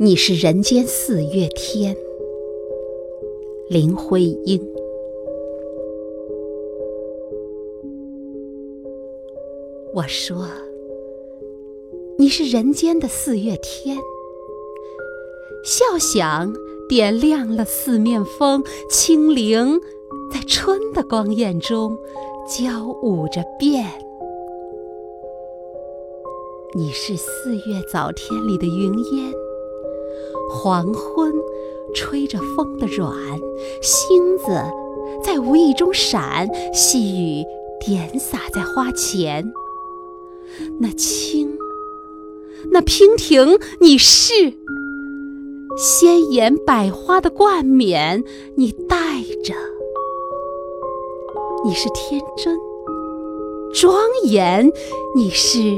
你是人间四月天，林徽因。我说，你是人间的四月天，笑响点亮了四面风，清灵在春的光艳中交舞着变。你是四月早天里的云烟。黄昏，吹着风的软，星子在无意中闪，细雨点洒在花前。那青，那娉婷，你是鲜艳百花的冠冕，你戴着；你是天真庄严，你是夜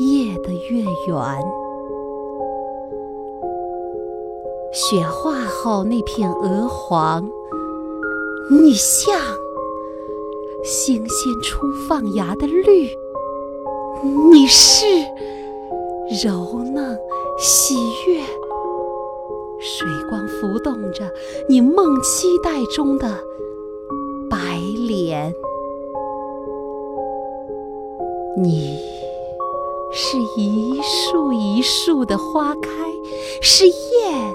夜的月圆。雪化后那片鹅黄，你像新鲜初放芽的绿，你是柔嫩喜悦，水光浮动着你梦期待中的白莲，你是一树一树的花开，是燕。